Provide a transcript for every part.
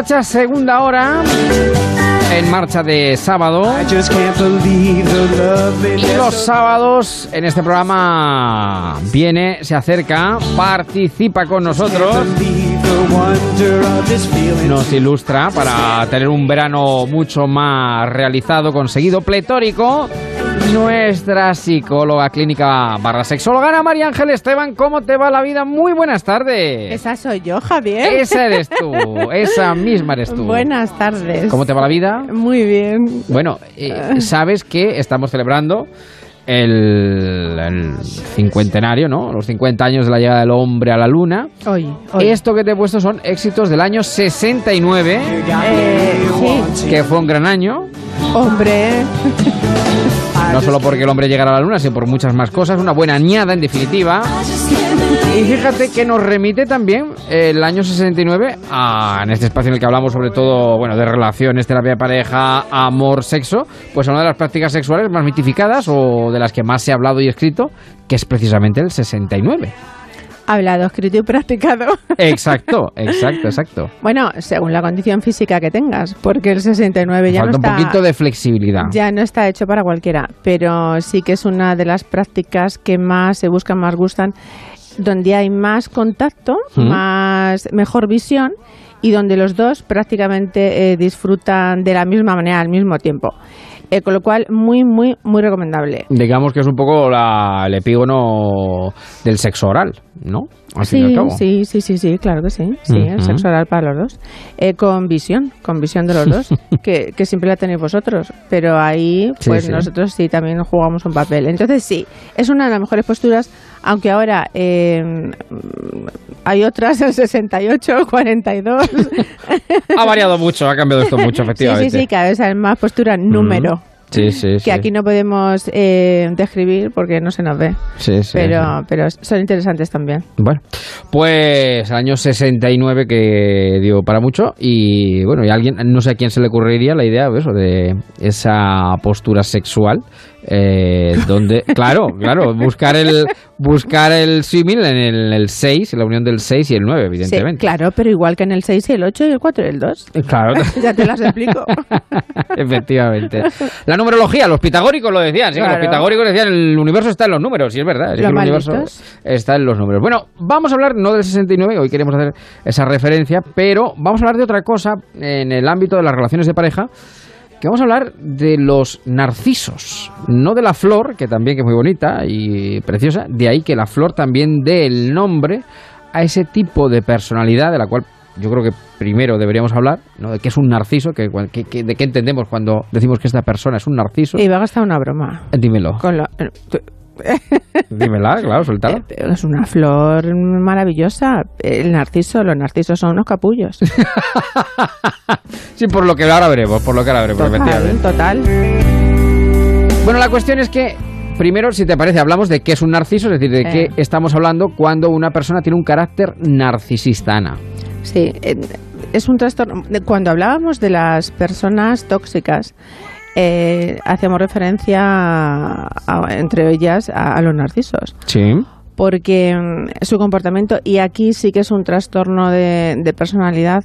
Marcha, segunda hora. En marcha de sábado. Y los sábados en este programa viene, se acerca, participa con nosotros. Nos ilustra para tener un verano mucho más realizado, conseguido, pletórico nuestra psicóloga clínica barra sexóloga Ana María Ángel Esteban. ¿Cómo te va la vida? Muy buenas tardes. Esa soy yo, Javier. Esa eres tú, esa misma eres tú. Buenas tardes. ¿Cómo te va la vida? Muy bien. Bueno, eh, sabes que estamos celebrando el, el, cincuentenario, ¿no? Los 50 años de la llegada del hombre a la luna. Hoy, hoy. Esto que te he puesto son éxitos del año 69, Eh, sí. que fue un gran año. Hombre. No solo porque el hombre llegara a la luna, sino por muchas más cosas. Una buena añada, en definitiva. Y fíjate que nos remite también el año 69 a, en este espacio en el que hablamos sobre todo bueno, de relaciones, terapia de pareja, amor, sexo, pues a una de las prácticas sexuales más mitificadas o de las que más se ha hablado y escrito, que es precisamente el 69. Hablado, escrito y practicado. Exacto, exacto, exacto. Bueno, según la condición física que tengas, porque el 69 ya Falta no está... un poquito de flexibilidad. Ya no está hecho para cualquiera, pero sí que es una de las prácticas que más se buscan, más gustan, donde hay más contacto, más mejor visión y donde los dos prácticamente eh, disfrutan de la misma manera al mismo tiempo. Eh, con lo cual, muy, muy, muy recomendable. Digamos que es un poco la- el epígono del sexo oral, ¿no? Al fin y al Sí, cabo. sí, sí, sí, sí, claro que sí. Sí, el sexo oral para los dos. Eh, con visión, con visión de los dos, que, que siempre la tenéis vosotros. Pero ahí, Sí, pues sí. nosotros sí también jugamos un papel. Entonces sí, es una de las mejores posturas, aunque ahora eh, hay otras, el 68, 42. Ha variado mucho, ha cambiado esto mucho, sí, efectivamente. sí, sí, cada vez hay más postura número. Sí, sí, sí. Que aquí no podemos eh, describir porque no se nos ve. Pero, pero son interesantes también. Bueno, pues año 69 que dio para mucho y bueno, y alguien, no sé a quién se le ocurriría la idea eso, de esa postura sexual eh, donde, claro, claro, buscar el buscar el símil en el, el 6, en la unión del 6 y el 9, Sí, evidentemente. claro, pero igual que en el 6 y el 8 y el 4 y el 2. Claro, ya te las explico. efectivamente. La numerología, los pitagóricos lo decían, sí, Claro. los pitagóricos decían el universo está en los números, y es verdad, es Los que el universo está en los números. Bueno, vamos a hablar no del 69, hoy queremos hacer esa referencia, pero vamos a hablar de otra cosa en el ámbito de las relaciones de pareja, que vamos a hablar de los narcisos, no de la flor, que también que es muy bonita y preciosa, de ahí que la flor también dé el nombre a ese tipo de personalidad de la cual yo creo que primero deberíamos hablar, ¿no? De qué es un narciso, que, que- que- de qué entendemos cuando decimos que esta persona es un narciso. Y va a gastar una broma. Dímelo. Con tú- Dímela, claro, suéltala. eh, es una flor maravillosa. El narciso, los narcisos son unos capullos. Sí, por lo que ahora veremos, por lo que ahora veremos, Total, total. Bueno, la cuestión es que, primero, si te parece, hablamos de qué es un narciso, es decir, de Eh. qué estamos hablando cuando una persona tiene un carácter narcisista, Ana. Sí, eh, es un trastorno. Cuando hablábamos de las personas tóxicas, eh, hacíamos referencia a- a- entre ellas a, a los narcisos. Sí. porque mm, su comportamiento, y aquí sí que es un trastorno de, de personalidad,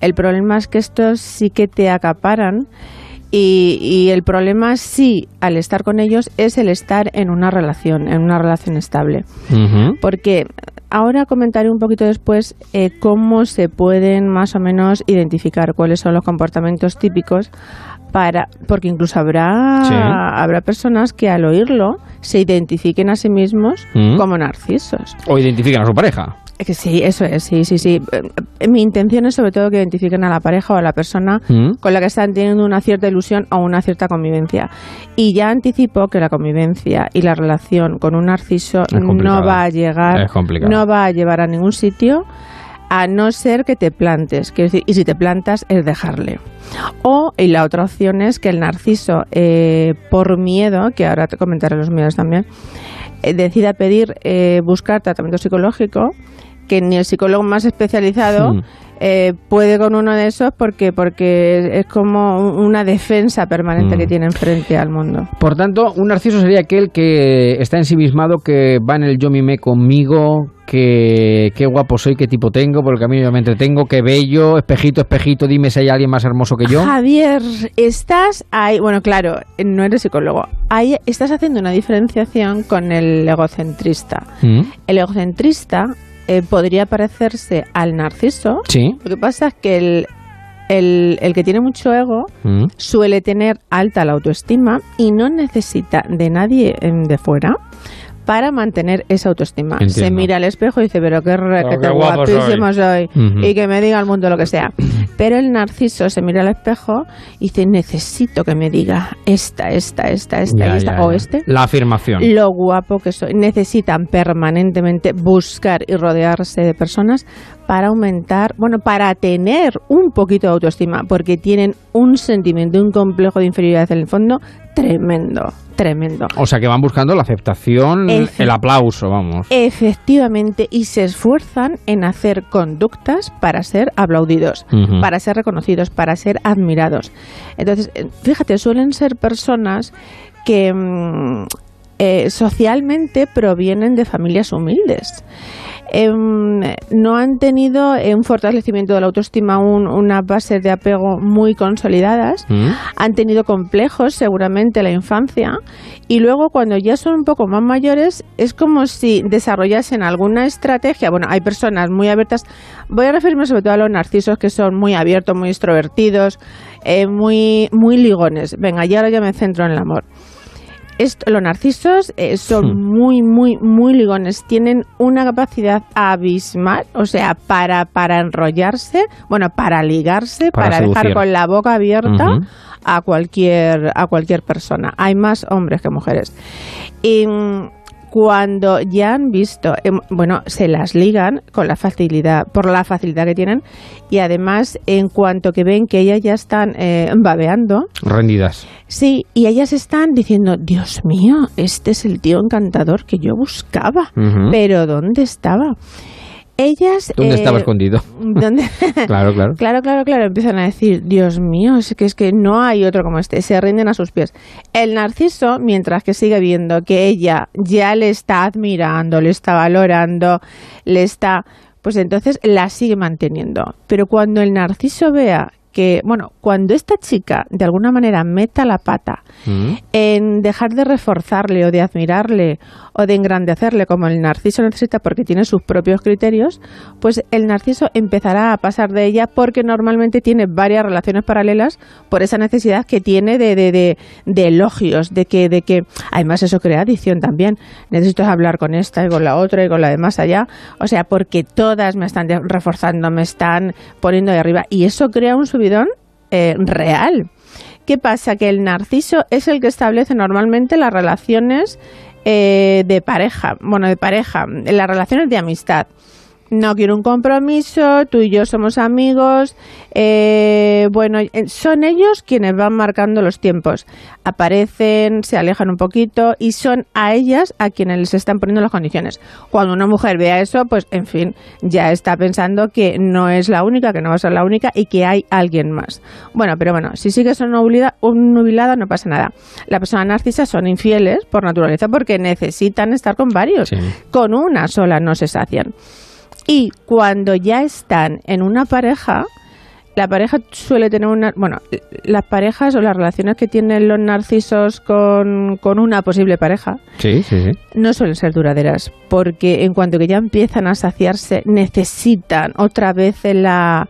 el problema es que estos sí que te acaparan y, y el problema sí, al estar con ellos, es el estar en una relación, en una relación estable. Porque ahora comentaré un poquito después eh, cómo se pueden más o menos identificar cuáles son los comportamientos típicos para porque incluso habrá Sí. habrá personas que al oírlo se identifiquen a sí mismos Mm. como narcisos. O identifican a su pareja. Es que sí, eso es, sí, sí, sí. Eh, Mi intención es sobre todo que identifiquen a la pareja o a la persona Mm. con la que están teniendo una cierta ilusión o una cierta convivencia. Y ya anticipo que la convivencia y la relación con un narciso no va a llegar, no va a llevar a ningún sitio a no ser que te plantes. Quiero decir, y si te plantas es dejarle. O, y la otra opción es que el narciso, eh, por miedo, que ahora te comentaré los miedos también, eh, decida pedir, eh, buscar tratamiento psicológico, que ni el psicólogo más especializado Mm. Eh, puede con uno de esos porque, porque es como una defensa permanente que mm. tiene enfrente al mundo. Por tanto, un narciso sería aquel que está ensimismado, que va en el yo mime conmigo, que qué guapo soy, qué tipo tengo, porque a mí yo me entretengo, qué bello, espejito, espejito, dime si hay alguien más hermoso que yo. Javier, estás ahí, bueno, claro, no eres psicólogo, ahí estás haciendo una diferenciación con el egocentrista. Mm. El egocentrista eh, podría parecerse al narciso. Sí. Lo que pasa es que el, el, el, que tiene mucho ego mm. suele tener alta la autoestima y no necesita de nadie de fuera para mantener esa autoestima. Se mira al espejo y dice, pero qué, guapísimo soy, y que me diga el mundo lo que sea. Pero el narciso se mira al espejo y dice, necesito que me diga esta, esta, esta, esta, esta o este. La afirmación. Lo guapo que soy. Necesitan permanentemente buscar y rodearse de personas para aumentar, bueno, para tener un poquito de autoestima, porque tienen un sentimiento, un complejo de inferioridad en el fondo tremendo, tremendo. O sea que van buscando la aceptación, el aplauso, vamos. Efectivamente, y se esfuerzan en hacer conductas para ser aplaudidos, para ser reconocidos, para ser admirados. Entonces, eh, fíjate, suelen ser personas que mm, eh, socialmente provienen de familias humildes. Em, no han tenido un fortalecimiento de la autoestima, un, una base de apego muy consolidadas, mm. han tenido complejos seguramente en la infancia y luego cuando ya son un poco más mayores es como si desarrollasen alguna estrategia. Bueno, hay personas muy abiertas, voy a referirme sobre todo a los narcisos que son muy abiertos, muy extrovertidos, eh, muy, muy ligones. Venga, y ahora ya me centro en el amor los narcisos eh, son hmm. muy, muy, muy ligones. Tienen una capacidad abismal, o sea, para, para enrollarse, bueno, para ligarse, para, dejar con la boca abierta a, cualquier, a cualquier persona. Hay más hombres que mujeres. Y cuando ya han visto, em, bueno, se las ligan con la facilidad, por la facilidad que tienen y además en cuanto que ven que ellas ya están eh, babeando. Rendidas. Sí, y ellas están diciendo, Dios mío, este es el tío encantador que yo buscaba, pero ¿dónde estaba? Ellas... ¿Dónde estaba eh, escondido? claro, claro. Claro, claro, claro. Empiezan a decir, Dios mío, es que, es que no hay otro como este. Se rinden a sus pies. El narciso, mientras que sigue viendo que ella ya le está admirando, le está valorando, le está... Pues entonces la sigue manteniendo. Pero cuando el narciso vea que, bueno, cuando esta chica de alguna manera meta la pata mm. en dejar de reforzarle o de admirarle o de engrandecerle como el narciso necesita porque tiene sus propios criterios, pues el narciso empezará a pasar de ella porque normalmente tiene varias relaciones paralelas por esa necesidad que tiene de, de, de, elogios, de que, de que, además eso crea adicción también, necesito hablar con esta y con la otra y con la de más allá, o sea, porque todas me están reforzando, me están poniendo de arriba y eso crea un subidón eh, real. ¿Qué pasa? Que el narciso es el que establece normalmente las relaciones eh, de pareja, bueno, de pareja, las relaciones de amistad no quiero un compromiso, tú y yo somos amigos. Eh, bueno, eh, son ellos quienes van marcando los tiempos. Aparecen, se alejan un poquito y son a ellas a quienes les están poniendo las condiciones. Cuando una mujer vea eso, pues en fin, ya está pensando que no es la única, que no va a ser la única y que hay alguien más. Bueno, pero bueno, si sigues nubilada no pasa nada. La persona narcisa son infieles por naturaleza porque necesitan estar con varios. Con una sola no se sacian. Y cuando ya están en una pareja, la pareja suele tener una... Bueno, las parejas o las relaciones que tienen los narcisos con, con una posible pareja sí, sí, sí. no suelen ser duraderas, porque en cuanto que ya empiezan a saciarse, necesitan otra vez la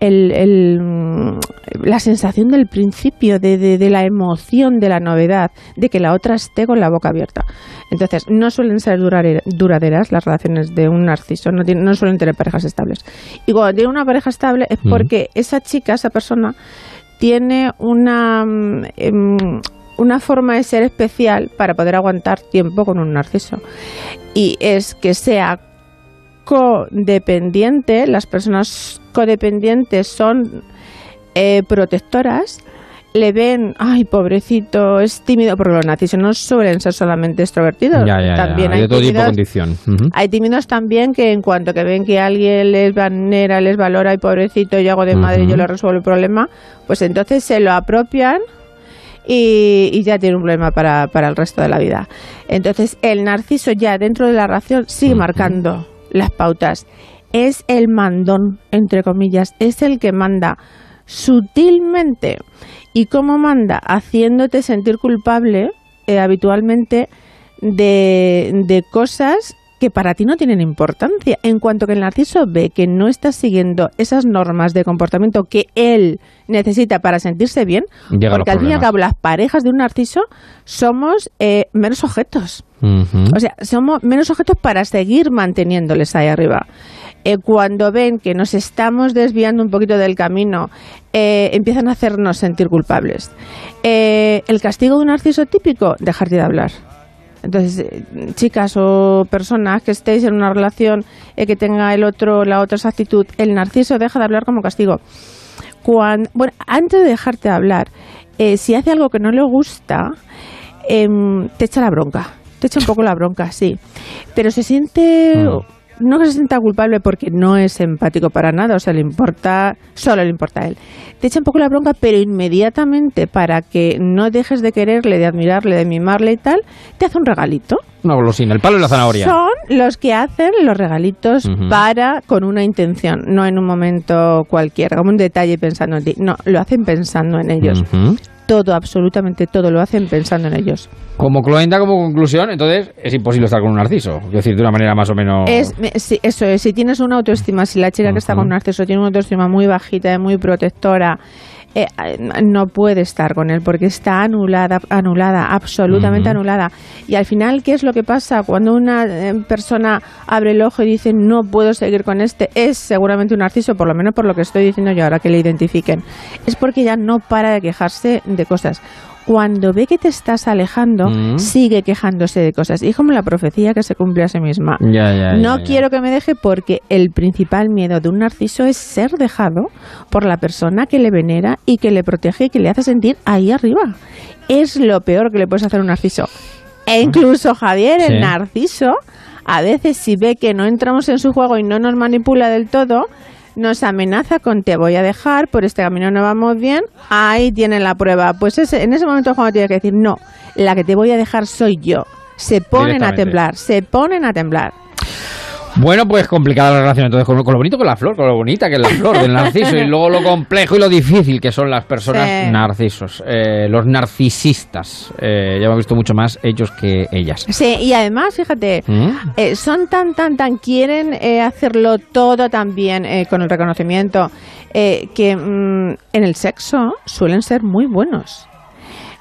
el, mm, la sensación del principio, de, de, la emoción, de la novedad, de que la otra esté con la boca abierta. Entonces, no suelen ser duraderas las relaciones de un narciso, no, no suelen tener parejas estables. Y cuando tiene una pareja estable es porque esa chica, esa persona, tiene una, mm, em, una forma de ser especial para poder aguantar tiempo con un narciso. Y es que sea codependiente, las personas codependientes son eh, protectoras, le ven, ay, pobrecito, es tímido, porque los narcisos no suelen ser solamente extrovertidos. también hay, de todo tipo de condición. Hay tímidos también que en cuanto que ven que alguien les vanera, les valora, y pobrecito, yo hago de madre, y yo le resuelvo el problema, pues entonces se lo apropian y, ya tiene un problema para, para, el resto de la vida. Entonces, el narciso ya dentro de la ración sigue marcando las pautas. Es el mandón, entre comillas, es el que manda sutilmente. ¿Y cómo manda? Haciéndote sentir culpable eh, habitualmente de, de cosas que para ti no tienen importancia. En cuanto que el narciso ve que no estás siguiendo esas normas de comportamiento que él necesita para sentirse bien, porque al fin y al cabo las parejas de un narciso somos eh, menos objetos. O sea, somos menos objetos para seguir manteniéndoles ahí arriba. Eh, cuando ven que nos estamos desviando un poquito del camino, eh, empiezan a hacernos sentir culpables. el castigo de un narciso típico, dejarte de hablar. Entonces, eh, chicas o personas que estéis en una relación eh, que tenga el otro, la otra esa actitud, el narciso deja de hablar como castigo. Cuando, bueno, antes de dejarte hablar, eh, si hace algo que no le gusta, em, te echa la bronca. Te echa un poco la bronca, sí. Pero se siente no se sienta culpable porque no es empático para nada, o sea, le importa, solo le importa a él. Te echa un poco la bronca, pero inmediatamente para que no dejes de quererle, de admirarle, de mimarle y tal, te hace un regalito. Una golosina, el palo y la zanahoria. Son los que hacen los regalitos para, con una intención, no en un momento cualquiera, como un detalle pensando en ti. No, lo hacen pensando en ellos todo, absolutamente todo, lo hacen pensando en ellos. Como cloenda, como conclusión, entonces es imposible estar con un narciso. Es decir, de una manera más o menos. Es, eso es, si tienes una autoestima, si la chica que está con un narciso tiene una autoestima muy bajita, muy protectora, eh, no puede estar con él porque está anulada, anulada, absolutamente anulada. Y al final, ¿qué es lo que pasa? Cuando una eh, persona abre el ojo y dice no puedo seguir con este, es seguramente un narciso, por lo menos por lo que estoy diciendo yo ahora que le identifiquen. Es porque ya no para de quejarse de cosas cuando ve que te estás alejando, mm. sigue quejándose de cosas. Y como la profecía que se cumple a sí misma. no quiero que me deje porque el principal miedo de un narciso es ser dejado por la persona que le venera y que le protege y que le hace sentir ahí arriba. Es lo peor que le puedes hacer a un narciso. E incluso Javier, el narciso, a veces si ve que no entramos en su juego y no nos manipula del todo, nos amenaza con te voy a dejar, por este camino no vamos bien, ahí tienen la prueba. Pues ese, en ese momento cuando tiene que decir, no, la que te voy a dejar soy yo. Se ponen a temblar, se ponen a temblar. Bueno, pues complicada la relación entonces con, lo bonito que es la flor, con lo bonita que es la flor del narciso y luego lo complejo y lo difícil que son las personas narcisos, eh, los narcisistas. Eh, ya hemos visto mucho más ellos que ellas. Sí, y además, fíjate, ¿Mm? eh, son tan, tan, tan, quieren hacerlo todo también con el reconocimiento que mm, en el sexo suelen ser muy buenos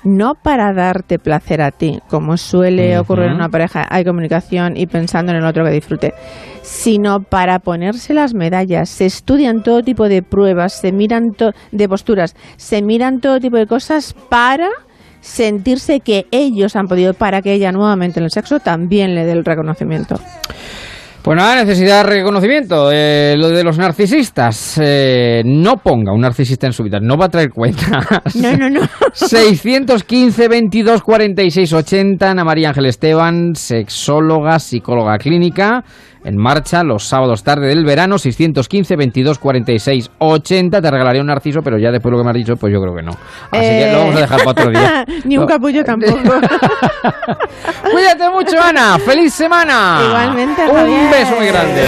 no para darte placer a ti, como suele ocurrir en una pareja, hay comunicación y pensando en el otro que disfrute, sino para ponerse las medallas. Se estudian todo tipo de pruebas, se miran de posturas, se miran todo tipo de cosas para sentirse que ellos han podido, para que ella nuevamente en el sexo también le dé el reconocimiento. Pues nada, necesidad de reconocimiento. Eh, lo de los narcisistas. Eh, no ponga un narcisista en su vida. No va a traer cuenta. No, no, no. 615 22 46 80. Ana María Ángel Esteban, sexóloga, psicóloga clínica en marcha los sábados tarde del verano, 615 22 46 80. Te regalaré un narciso, pero ya después de lo que me has dicho, pues yo creo que no. Así que lo vamos a dejar para otro día. Ni un capullo tampoco. Cuídate mucho, Ana. ¡Feliz semana! Igualmente, Un beso muy grande.